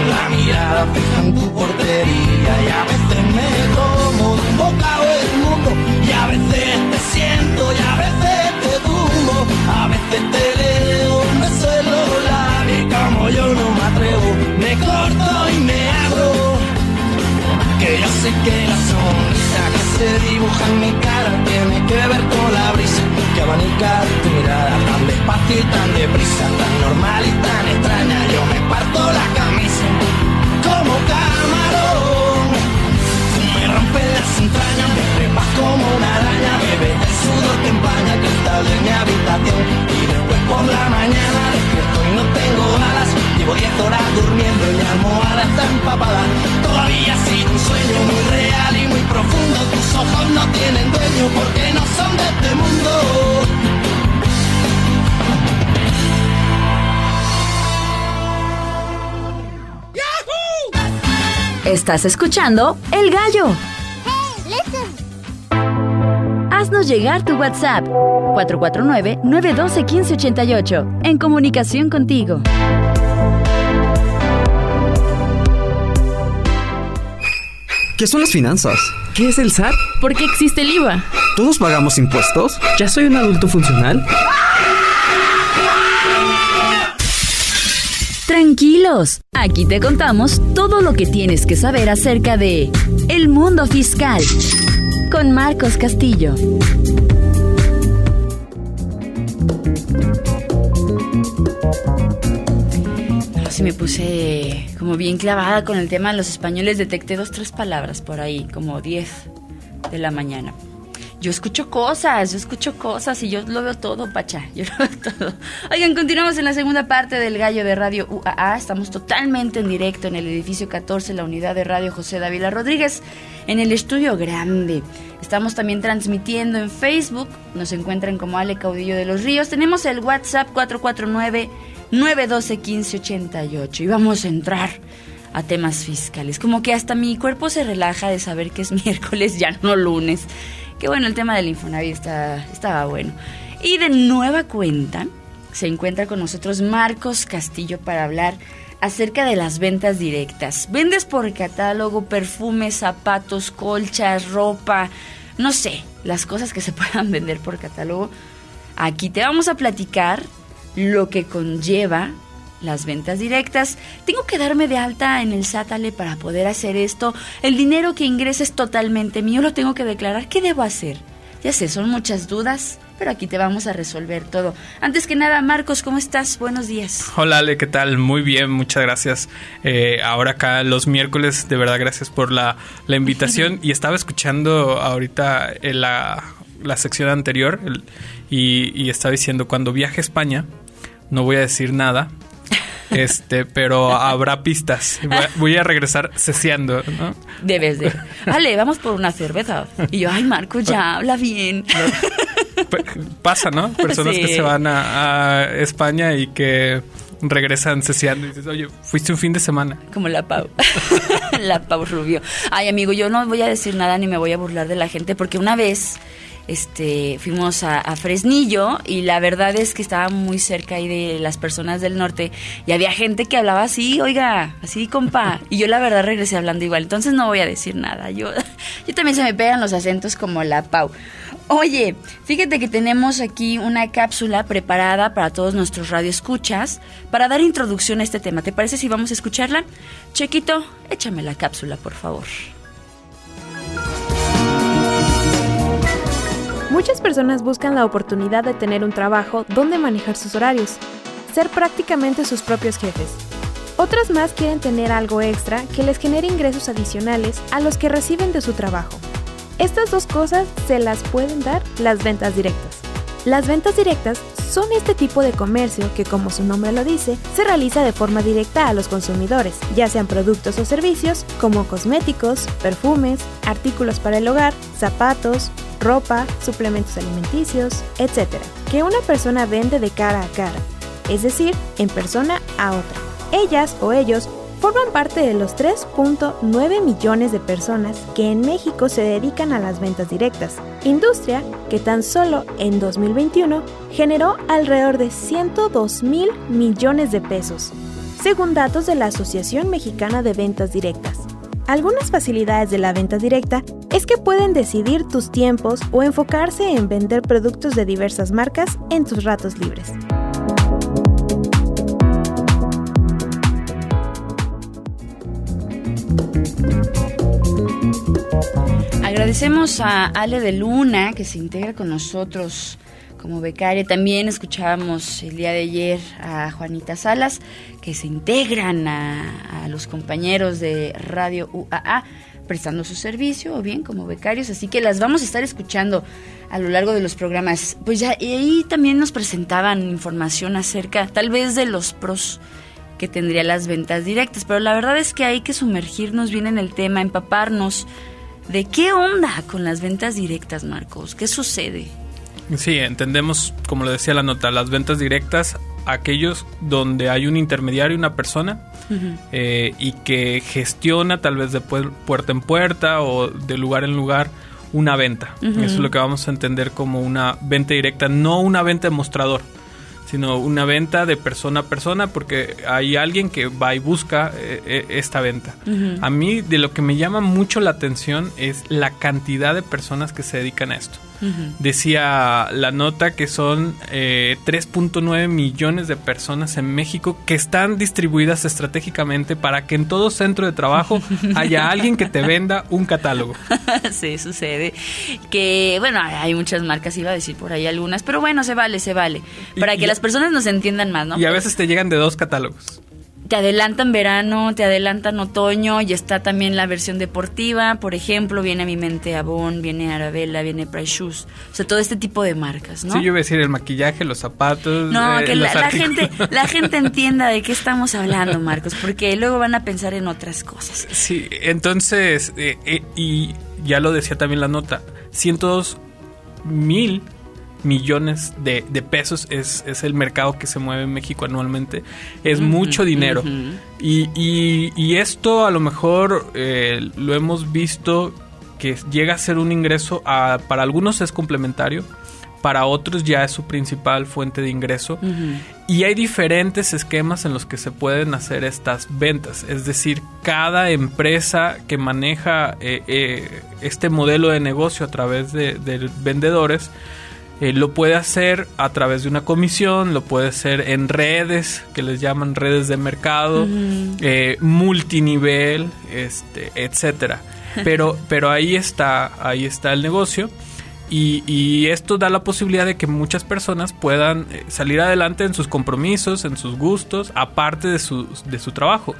la mirada fija en tu portería. Y a veces me como un bocado el mundo, y a veces te siento, y a veces te tumbo, a veces te leo un beso en los como yo no me atrevo, me corto y me abro. Que yo sé que la sonrisa que se dibuja en mi cara tiene que ver con la brisa que abanica tu mirada tan despacio y tan deprisa, tan normal y tan extraña. Yo me parto la camisa Llevo 10 horas durmiendo y mi almohada está empapada. Todavía ha sido un sueño muy real y muy profundo. Tus ojos no tienen dueño porque no son de este mundo. Estás escuchando El Gallo. Haznos llegar tu WhatsApp 449-912-1588 en comunicación contigo. ¿Qué son las finanzas? ¿Qué es el SAT? ¿Por qué existe el IVA? ¿Todos pagamos impuestos? ¿Ya soy un adulto funcional? Tranquilos, aquí te contamos todo lo que tienes que saber acerca de el mundo fiscal con Marcos Castillo. Me puse como bien clavada con el tema de los españoles. Detecté dos, tres palabras por ahí, como 10 de la mañana. Yo escucho cosas, yo escucho cosas y yo lo veo todo, Pacha. Yo lo veo todo. Oigan, continuamos en la segunda parte del Gallo de Radio UAA. Estamos totalmente en directo en el edificio 14, la unidad de Radio José Dávila Rodríguez, en el estudio grande. Estamos también transmitiendo en Facebook. Nos encuentran como Ale Caudillo de los Ríos. Tenemos el WhatsApp 449-912-1588. Y vamos a entrar a temas fiscales. Como que hasta mi cuerpo se relaja de saber que es [laughs] miércoles, ya no lunes. Que bueno, el tema del Infonavit estaba bueno. Y de nueva cuenta se encuentra con nosotros Marcos Castillo para hablar acerca de las ventas directas. Vendes por catálogo perfumes, zapatos, colchas, ropa, no sé, las cosas que se [laughs] puedan vender por catálogo. Aquí te vamos a platicar lo que conlleva las ventas directas. Tengo que darme de alta en el Sátale para poder hacer esto. El dinero que ingresa es totalmente mío, lo tengo que declarar. ¿Qué debo hacer? Ya sé, son muchas dudas, pero aquí te vamos a resolver todo. Antes que nada, Marcos, ¿cómo estás? Buenos días. Hola Ale, ¿qué tal? Muy bien, muchas gracias. Eh, ahora acá los miércoles, de verdad gracias por la, la invitación. y estaba escuchando ahorita eh, la, la sección anterior el- y, y estaba diciendo, cuando viaje a España, no voy a decir nada, [laughs] este, pero habrá pistas. Voy a, regresar ceseando, ¿no? Debes de. Ale, vamos por una cerveza. Y yo, ay, Marcos, ya habla bien. Pasa, ¿no? Personas que se van a, a España y que regresan ceseando y dices, oye, fuiste un fin de semana. Como la Pau. [laughs] la Pau Rubio. Ay, amigo, yo no voy a decir nada ni me voy a burlar de la gente porque una vez este fuimos a, Fresnillo y la verdad es que estaba muy cerca de las personas del norte y había gente que hablaba así, oiga, así compa, y yo la verdad regresé hablando igual, entonces no voy a decir nada. Yo [laughs] yo también se me pegan los acentos como la Pau. Oye, fíjate que tenemos aquí una cápsula preparada para todos nuestros radioescuchas para dar introducción a este tema. ¿Te parece si vamos a escucharla? Chequito, échame la cápsula, por favor. Muchas personas buscan la oportunidad de tener un trabajo donde manejar sus horarios, ser prácticamente sus propios jefes. Otras más quieren tener algo extra que les genere ingresos adicionales a los que reciben de su trabajo. Estas dos cosas se las pueden dar las ventas directas. Las ventas directas son este tipo de comercio que, como su nombre lo dice, se realiza de forma directa a los consumidores, ya sean productos o servicios como cosméticos, perfumes, artículos para el hogar, zapatos, ropa, suplementos alimenticios, etc. Que una persona vende de cara a cara, es decir, en persona a otra. Ellas o ellos forman parte de los 3.9 millones de personas que en México se dedican a las ventas directas, industria que tan solo en 2021 generó alrededor de 102 mil millones de pesos, según datos de la Asociación Mexicana de Ventas Directas. Algunas facilidades de la venta directa es que pueden decidir tus tiempos o enfocarse en vender productos de diversas marcas en tus ratos libres. Agradecemos a Ale de Luna que se integra con nosotros como becaria. También escuchábamos el día de ayer a Juanita Salas, que se integran a, los compañeros de Radio UAA prestando su servicio o bien como becarios, así que las vamos a estar escuchando a lo largo de los programas. Pues ya, y ahí también nos presentaban información acerca tal vez de los pros que tendría las ventas directas, pero la verdad es que hay que sumergirnos bien en el tema, empaparnos de qué onda con las ventas directas, Marcos, qué sucede. Sí, entendemos, como lo decía la nota, las ventas directas, aquellos donde hay un intermediario, una persona, eh, y que gestiona tal vez de puerta en puerta o de lugar en lugar una venta. Eso es lo que vamos a entender como una venta directa, no una venta de mostrador sino una venta de persona a persona porque hay alguien que va y busca eh, eh, esta venta. A mí de lo que me llama mucho la atención es la cantidad de personas que se dedican a esto. Decía la nota que son 3.9 eh, millones de personas en México que están distribuidas estratégicamente para que en todo centro de trabajo [laughs] haya alguien que te venda un catálogo. [laughs] sí, sucede. Que, bueno, hay muchas marcas, iba a decir por ahí algunas, pero bueno, se vale, se vale. Para que las personas nos entiendan más, ¿no? Y a veces te llegan de dos catálogos te adelantan verano, te adelantan otoño y está también la versión deportiva. Por ejemplo, viene a mi mente Avon, viene Arabella, viene Price Shoes. O sea, todo este tipo de marcas, ¿no? Sí, yo iba a decir el maquillaje, los zapatos. No, eh, que la, gente, la [laughs] gente entienda de qué estamos hablando, Marcos, porque luego van a pensar en otras cosas. Sí, entonces, eh, eh, y ya lo decía también la nota, cientos mil millones de, pesos es, el mercado que se mueve en México anualmente. Es mucho dinero. y, y, esto a lo mejor eh, lo hemos visto que llega a ser un ingreso, para algunos es complementario, para otros ya es su principal fuente de ingreso. Y hay diferentes esquemas en los que se pueden hacer estas ventas. Es decir, cada empresa que maneja eh, eh, este modelo de negocio a través de, de vendedores, eh, lo puede hacer a través de una comisión, lo puede hacer en redes, que les llaman redes de mercado, eh, multinivel, este, etcétera. [laughs] Pero, pero ahí está, ahí está el negocio. Y, esto da la posibilidad de que muchas personas puedan eh, salir adelante en sus compromisos, en sus gustos, aparte de su, de su trabajo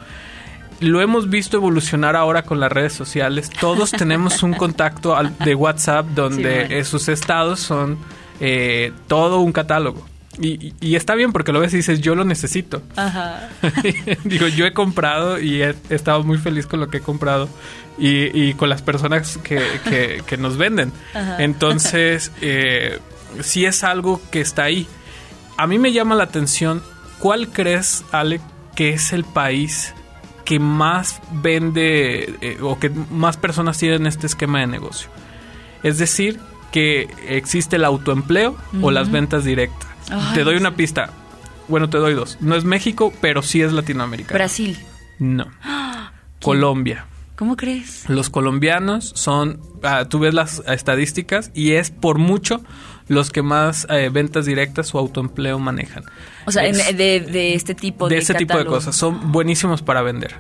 lo hemos visto evolucionar ahora con las redes sociales. Todos tenemos un contacto de WhatsApp [laughs] donde sus estados son eh, todo un catálogo. Y, está bien porque lo ves y dices, yo lo necesito. Ajá. [laughs] Digo, yo he comprado y he, estado muy feliz con lo que he comprado y, con las personas que, que, nos venden. Entonces, [laughs] eh, sí es algo que está ahí. A mí me llama la atención, ¿cuál crees, Ale, que es el país que más vende eh, o que más personas tienen este esquema de negocio? Es decir, que existe el autoempleo o las ventas directas. te doy una pista. Bueno, te doy dos. No es México, pero sí es Latinoamérica. Brasil. No. [gasps] Colombia. ¿Cómo crees? Los colombianos son, ah, tú ves las estadísticas y es por mucho los que más eh, ventas directas o autoempleo manejan. O sea, de, este tipo de De este tipo de cosas. Son buenísimos para vender.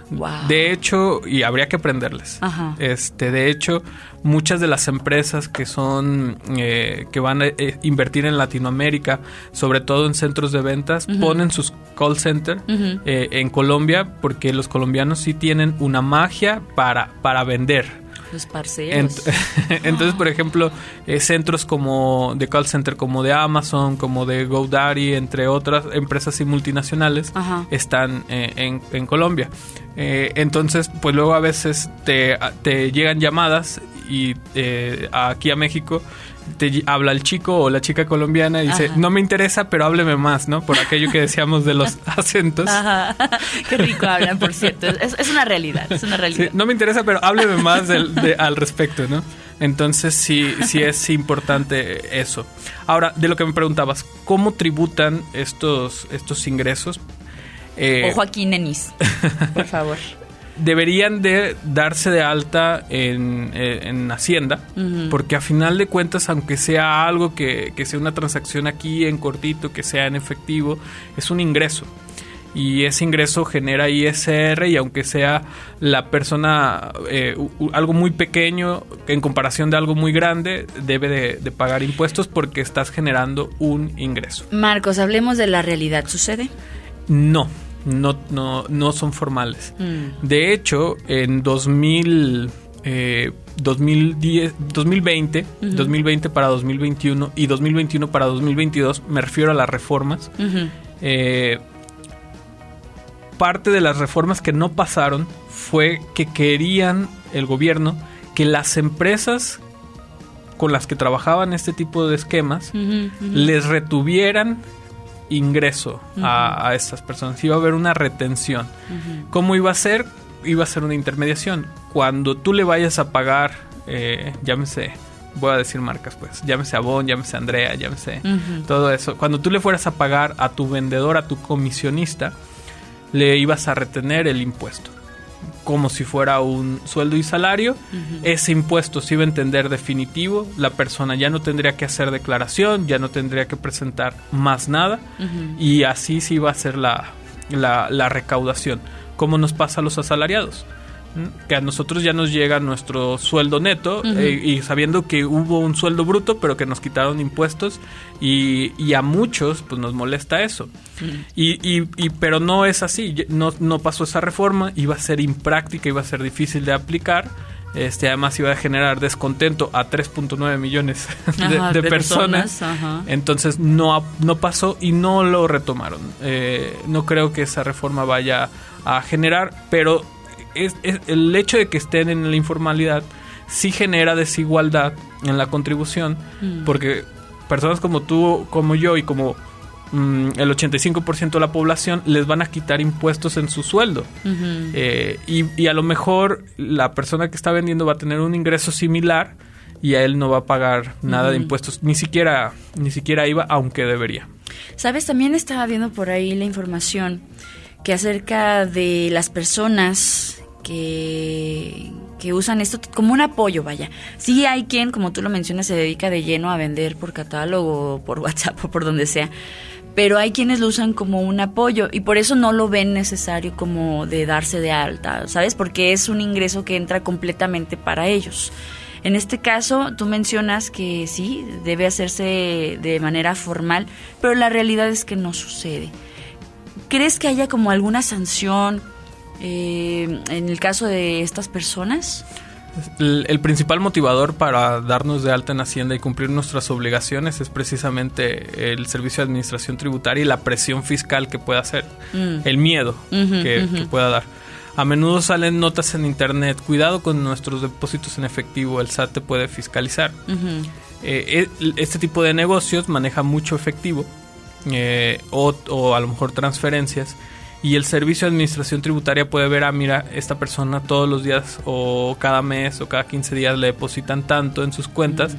De hecho, y habría que aprenderles. Este, de hecho, muchas de las empresas que son eh, que van a eh, invertir en Latinoamérica, sobre todo en centros de ventas, ponen sus call center en Colombia porque los colombianos sí tienen una magia para, para vender. Los parceros. [laughs] entonces, por ejemplo, eh, centros como de call center como de Amazon, como de GoDaddy, entre otras empresas y multinacionales, están eh, en, Colombia. Eh, entonces, pues luego a veces te, te llegan llamadas y aquí a México te habla el chico o la chica colombiana y dice, no me interesa, pero hábleme más, ¿no? Por aquello que decíamos de los [laughs] acentos. Ajá. Qué rico hablan, por cierto. Es, una realidad, es una realidad. no me interesa, pero hábleme más al respecto, ¿no? Entonces sí, sí es importante eso. Ahora, de lo que me preguntabas, ¿cómo tributan estos, estos ingresos? Eh, o Joaquín Enis, por favor [laughs] deberían de darse de alta en, eh, Hacienda, porque a final de cuentas, aunque sea algo que, sea una transacción aquí en cortito, que sea en efectivo, es un ingreso. y ese ingreso genera ISR y aunque sea la persona eh, algo muy pequeño en comparación de algo muy grande, debe de, de pagar impuestos porque estás generando un ingreso. Marcos, hablemos de la realidad. ¿Sucede? No, no, no, no son formales. Mm. De hecho, en 2000, eh, 2010, 2020, Ujú. 2020 para 2021 y 2021 para 2022, me refiero a las reformas. Eh, parte de las reformas que no pasaron fue que querían el gobierno que las empresas con las que trabajaban este tipo de esquemas les retuvieran ingreso a, a estas personas. Iba a haber una retención. ¿Cómo iba a ser? Iba a ser una intermediación. Cuando tú le vayas a pagar, eh, llámese, voy a decir marcas pues, llámese Avon, llámese Andrea, llámese todo eso. Cuando tú le fueras a pagar a tu vendedor, a tu comisionista, le ibas a retener el impuesto. Como si fuera un sueldo y salario. Ese impuesto se iba a entender definitivo. La persona ya no tendría que hacer declaración, ya no tendría que presentar más nada. Y así se iba a hacer la, la, la recaudación. Como nos pasa a los asalariados. Que a nosotros ya nos llega nuestro sueldo neto eh, y sabiendo que hubo un sueldo bruto, pero que nos quitaron impuestos y, y a muchos pues nos molesta eso. Y, y, y- pero no es así, no, no pasó esa reforma, iba a ser impráctica, iba a ser difícil de aplicar. Este, además iba a generar descontento a 3.9 millones [laughs] de, Ajá, de de personas. Entonces no, no pasó y no lo retomaron. Eh, no creo que esa reforma vaya a generar, pero es, es- el hecho de que estén en la informalidad sí genera desigualdad en la contribución, Mm. porque personas como tú, como yo y como mm, el 85% de la población les van a quitar impuestos en su sueldo. Eh, y, y a lo mejor la persona que está vendiendo va a tener un ingreso similar y a él no va a pagar nada de impuestos, ni siquiera, ni siquiera iba, aunque debería. Sabes, también estaba viendo por ahí la información que acerca de las personas que, usan esto como un apoyo, vaya. Sí hay quien, como tú lo mencionas, se dedica de lleno a vender por catálogo, por [laughs] WhatsApp o por donde sea. Pero hay quienes lo usan como un apoyo y por eso no lo ven necesario como de darse de alta, ¿sabes? Porque es un ingreso que entra completamente para ellos. En este caso, tú mencionas que sí, debe hacerse de manera formal, pero la realidad es que no sucede. ¿Crees que haya como alguna sanción eh, en el caso de estas personas? El, el principal motivador para darnos de alta en Hacienda y cumplir nuestras obligaciones es precisamente el Servicio de Administración Tributaria y la presión fiscal que pueda hacer, Mm. el miedo que, pueda dar. A menudo salen notas en internet, cuidado con nuestros depósitos en efectivo, el SAT te puede fiscalizar. Eh, eh, este tipo de negocios maneja mucho efectivo eh, o, o a lo mejor transferencias y el servicio de administración tributaria puede ver, ah, mira, esta persona todos los días o cada mes o cada 15 días le depositan tanto en sus cuentas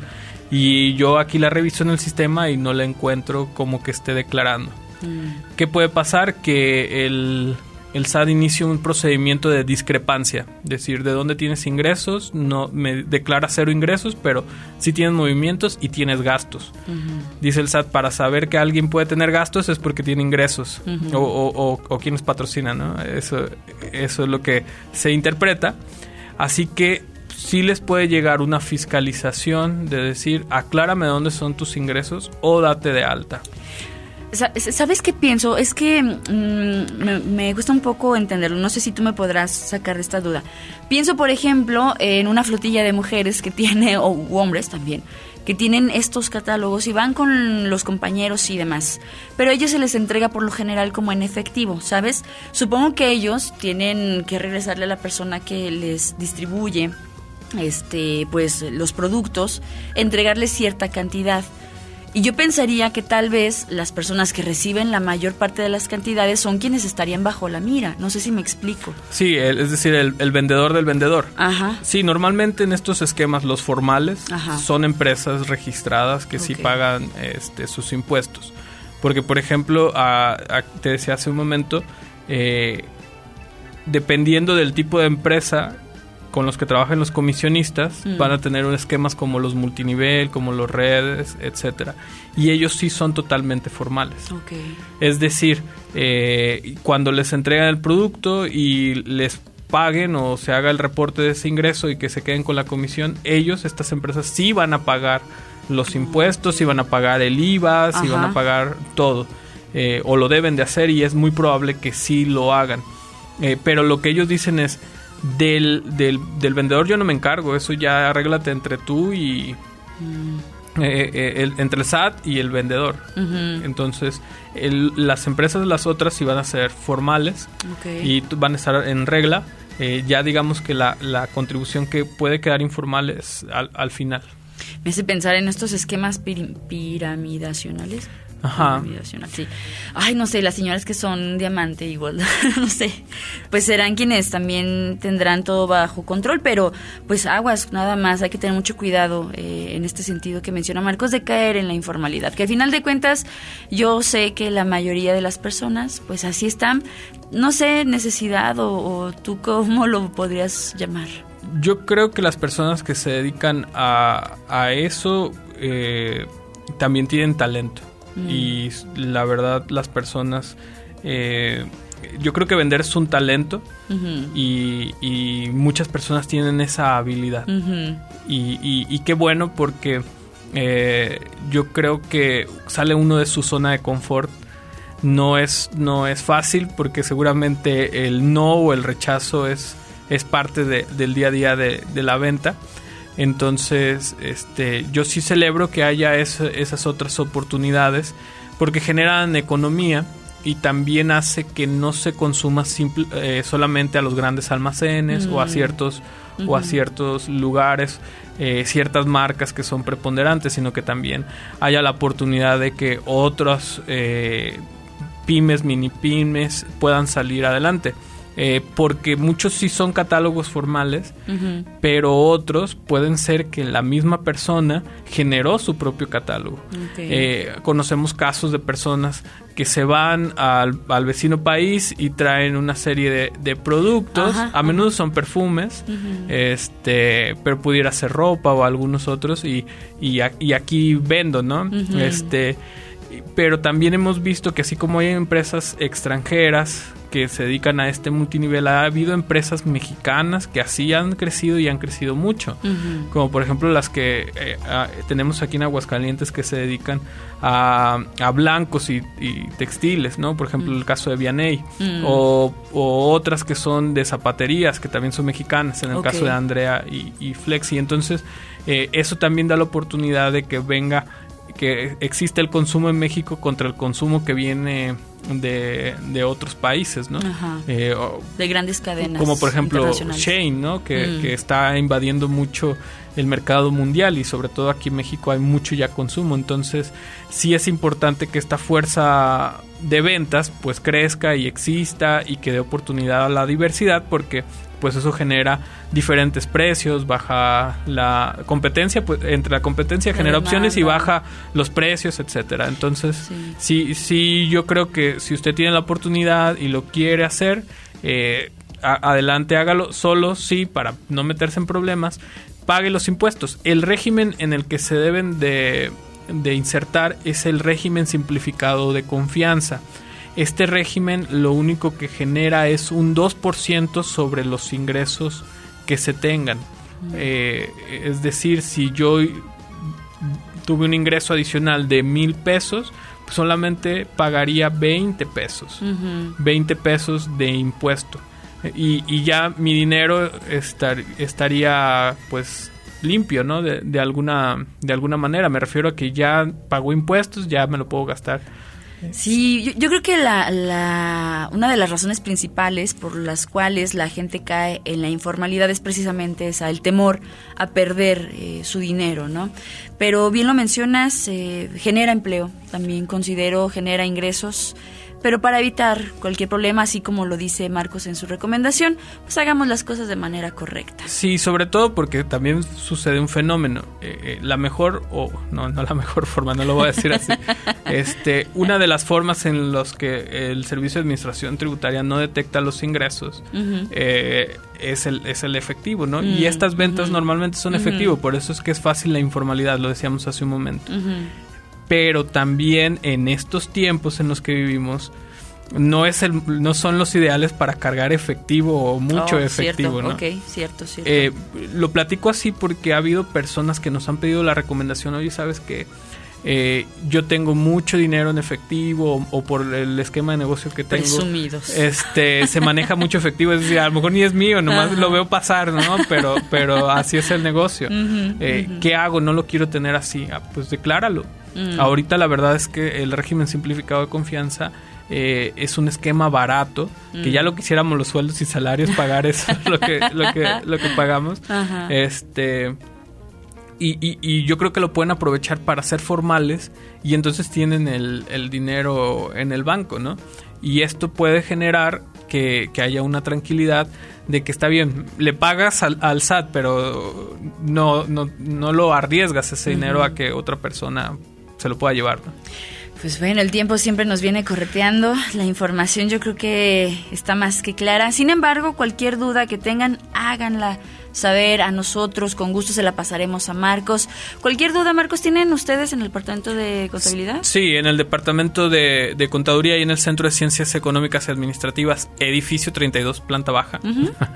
y yo aquí la reviso en el sistema y no la encuentro como que esté declarando. Mm. ¿Qué puede pasar? Que el, el SAT inicie un procedimiento de discrepancia, es decir, de dónde tienes ingresos, no me declara cero ingresos, pero sí tienes movimientos y tienes gastos. Dice el SAT, para saber que alguien puede tener gastos es porque tiene ingresos o, o, o- o quienes patrocinan, ¿no? Eso, eso es lo que se interpreta. Así que sí les puede llegar una fiscalización de decir, aclárame dónde son tus ingresos o date de alta. Sa- ¿Sabes qué pienso? Es que mm, me, me cuesta un poco entenderlo. No sé si tú me podrás sacar de esta duda. Pienso, por ejemplo, en una flotilla de mujeres que tiene, o hombres también, que tienen estos catálogos y van con los compañeros y demás. Pero a ellos se les entrega por lo general como en efectivo, ¿sabes? Supongo que ellos tienen que regresarle a la persona que les distribuye este pues los productos, entregarles cierta cantidad. Y yo pensaría que tal vez las personas que reciben la mayor parte de las cantidades son quienes estarían bajo la mira. No sé si me explico. Sí, el- es decir, el, el vendedor del vendedor. Ajá. Sí, normalmente en estos esquemas los formales Ajá. son empresas registradas que sí pagan este, sus impuestos. Porque, por ejemplo, a- a- te decía hace un momento, eh, dependiendo del tipo de empresa, con los que trabajan los comisionistas Mm. van a tener esquemas como los multinivel, como los redes, etcétera. Y ellos sí son totalmente formales. Es decir, eh, cuando les entregan el producto y les paguen o se haga el reporte de ese ingreso y que se queden con la comisión, ellos, estas empresas, sí van a pagar los impuestos, sí van a pagar el IVA, sí van a pagar todo. eh, o lo deben de hacer y es muy probable que sí lo hagan. Eh, pero lo que ellos dicen es, del, del, del vendedor yo no me encargo, eso ya arréglate entre tú y... eh, eh, el- entre el SAT y el vendedor. Entonces, el- las empresas, las otras, sí van a ser formales y van a estar en regla. Eh, ya digamos que la, la contribución que puede quedar informal es al, al final. Me hace pensar en estos esquemas piri- piramidacionales. Ajá. Sí. Ay, no sé, las señoras que son diamante igual, [laughs] no sé. Pues serán quienes también tendrán todo bajo control, pero pues aguas, nada más, hay que tener mucho cuidado eh, en este sentido que menciona Marcos de caer en la informalidad. Que al final de cuentas, yo sé que la mayoría de las personas, pues así están. No sé, necesidad o, o tú cómo lo podrías llamar. Yo creo que las personas que se dedican a, a eso eh, también tienen talento. Mm. Y la verdad, las personas... eh, yo creo que vender es un talento y, y muchas personas tienen esa habilidad. Y, y- y qué bueno porque eh, yo creo que sale uno de su zona de confort. No es, no es fácil porque seguramente el no o el rechazo es, es parte de- del día a día de, de la venta. Entonces, este, yo sí celebro que haya es- esas otras oportunidades porque generan economía y también hace que no se consuma simple- eh, solamente a los grandes almacenes o a Mm. ciertos o a ciertos lugares, eh, ciertas marcas que son preponderantes, sino que también haya la oportunidad de que otras eh, pymes, mini pymes puedan salir adelante. Eh, porque muchos sí son catálogos formales, pero otros pueden ser que la misma persona generó su propio catálogo. Eh, conocemos casos de personas que se van al, al vecino país y traen una serie de, de productos, Ajá, a menudo son perfumes, este, pero pudiera ser ropa o algunos otros y, y, a- y aquí vendo, ¿no? Este, pero también hemos visto que así como hay empresas extranjeras que se dedican a este multinivel, ha habido empresas mexicanas que así han crecido y han crecido mucho como por ejemplo las que eh, ah, tenemos aquí en Aguascalientes que se dedican a, a blancos y, y textiles, ¿no? Por ejemplo, el caso de Vianey. Mm. O, o otras que son de zapaterías, que también son mexicanas, en el caso de Andrea y, y Flexi. Entonces, eh, eso también da la oportunidad de que venga, que existe el consumo en México contra el consumo que viene de, de otros países, ¿no? Ajá. Eh, o- De grandes cadenas. como por ejemplo. Shane, ¿no? Que, Mm. que está invadiendo mucho el mercado mundial y sobre todo aquí en México hay mucho ya consumo. Entonces sí es importante que esta fuerza de ventas pues crezca y exista y que dé oportunidad a la diversidad porque pues eso genera diferentes precios, baja la competencia, pues entre la competencia La genera opciones y baja los precios, etcétera. Entonces, Sí. sí, sí, yo creo que si usted tiene la oportunidad y lo quiere hacer, eh, a- adelante, hágalo solo, sí, para no meterse en problemas, pague los impuestos. El régimen en el que se deben de, de insertar es el régimen simplificado de confianza. Este régimen lo único que genera es un 2% sobre los ingresos que se tengan. Eh, es decir, si yo tuve un ingreso adicional de mil pesos, pues solamente pagaría 20 pesos. Ujú. 20 pesos de impuesto. Y, y ya mi dinero estar- estaría pues limpio, ¿no? De, de alguna, de alguna manera. Me refiero a que ya pagó impuestos, ya me lo puedo gastar. Sí, yo, yo creo que la, la- una de las razones principales por las cuales la gente cae en la informalidad es precisamente esa, el temor a perder eh, su dinero, ¿no? Pero bien lo mencionas, eh, genera empleo, también considero genera ingresos, Pero para evitar cualquier problema, así como lo dice Marcos en su recomendación, pues hagamos las cosas de manera correcta. Sí, sobre todo porque también sucede un fenómeno. Eh, eh, la mejor, o no, no la mejor forma, no lo voy a decir así. [laughs] este, una de las formas en las que el Servicio de Administración Tributaria no detecta los ingresos eh, es, el, es el efectivo, ¿no? y Mm, estas ventas normalmente son efectivo, por eso es que es fácil la informalidad, lo decíamos hace un momento. Pero también en estos tiempos en los que vivimos, no, es el, no son los ideales para cargar efectivo o mucho Oh, efectivo, cierto, ¿no? Ok, cierto, cierto. Eh, lo platico así porque ha habido personas que nos han pedido la recomendación, oye, sabes que eh, yo tengo mucho dinero en efectivo o, o por el esquema de negocio que tengo. Presumidos. Este, se maneja mucho [laughs] efectivo, es decir, a lo mejor ni es mío, nomás Ajá. lo veo pasar, ¿no? Pero, pero así es el negocio. Eh. ¿Qué hago? No lo quiero tener así. Ah, pues decláralo. Mm. Ahorita la verdad es que el régimen simplificado de confianza eh, es un esquema barato, que Mm. ya lo quisiéramos los sueldos y salarios pagar eso, [laughs] lo que, lo que, lo que pagamos. Ajá. Este. Y, y- y yo creo que lo pueden aprovechar para ser formales y entonces tienen el, el dinero en el banco, ¿no? Y esto puede generar que, que haya una tranquilidad de que está bien, le pagas al, al SAT, pero no, no, no lo arriesgas ese dinero a que otra persona se lo pueda llevar, ¿no? Pues bueno, el tiempo siempre nos viene correteando. La información yo creo que está más que clara. Sin embargo, cualquier duda que tengan, háganla saber a nosotros. Con gusto se la pasaremos a Marcos. Cualquier duda, Marcos, ¿tienen ustedes en el departamento de contabilidad? Sí, en el Departamento de, de Contaduría y en el Centro de Ciencias Económicas y Administrativas, edificio 32, planta baja.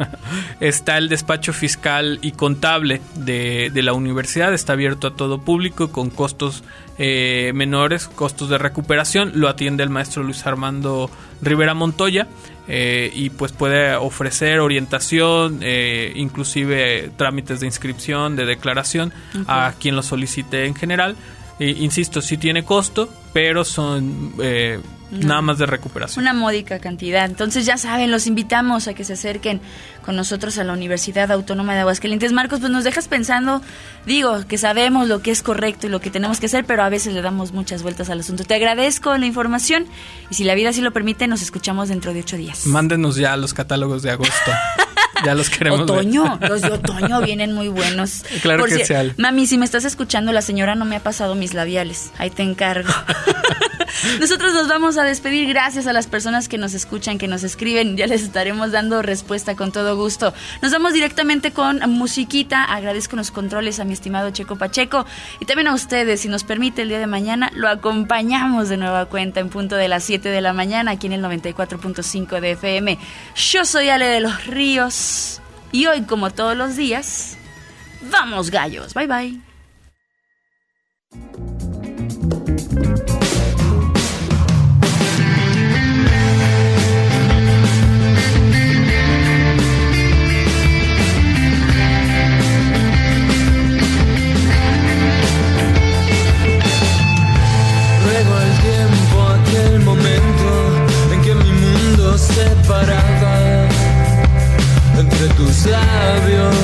[laughs] Está el despacho fiscal y contable de, de la universidad, está abierto a todo público con costos eh, menores, costos de recuperación. Lo atiende el maestro Luis Armando Rivera Montoya eh, y pues puede ofrecer orientación, eh, inclusive trámites de inscripción, de declaración a quien lo solicite en general. Eh, insisto, sí tiene costo, pero son eh, No. nada más de recuperación. Una módica cantidad. Entonces ya saben, los invitamos a que se acerquen con nosotros a la Universidad Autónoma de Aguascalientes. Marcos, pues nos dejas pensando, digo, que sabemos lo que es correcto y lo que tenemos que hacer, pero a veces le damos muchas vueltas al asunto. Te agradezco la información y si la vida así lo permite, nos escuchamos dentro de ocho días. Mándenos ya los catálogos de agosto. [laughs] [laughs] ya los queremos ver. Otoño, los de otoño vienen muy buenos. [laughs] Claro que Ale. Mami, si me estás escuchando, la señora no me ha pasado mis labiales. Ahí te encargo. [laughs] Nosotros nos vamos a despedir. Gracias a las personas que nos escuchan, que nos escriben. Ya les estaremos dando respuesta con todo gusto. Nos vamos directamente con musiquita. Agradezco los controles a mi estimado Checo Pacheco. Y también a ustedes, si nos permite el día de mañana, lo acompañamos de nueva cuenta en punto de las 7 de la mañana aquí en el 94.5 de FM. Yo soy Ale de los Ríos. Y hoy, como todos los días, vamos gallos. Bye bye. Labios.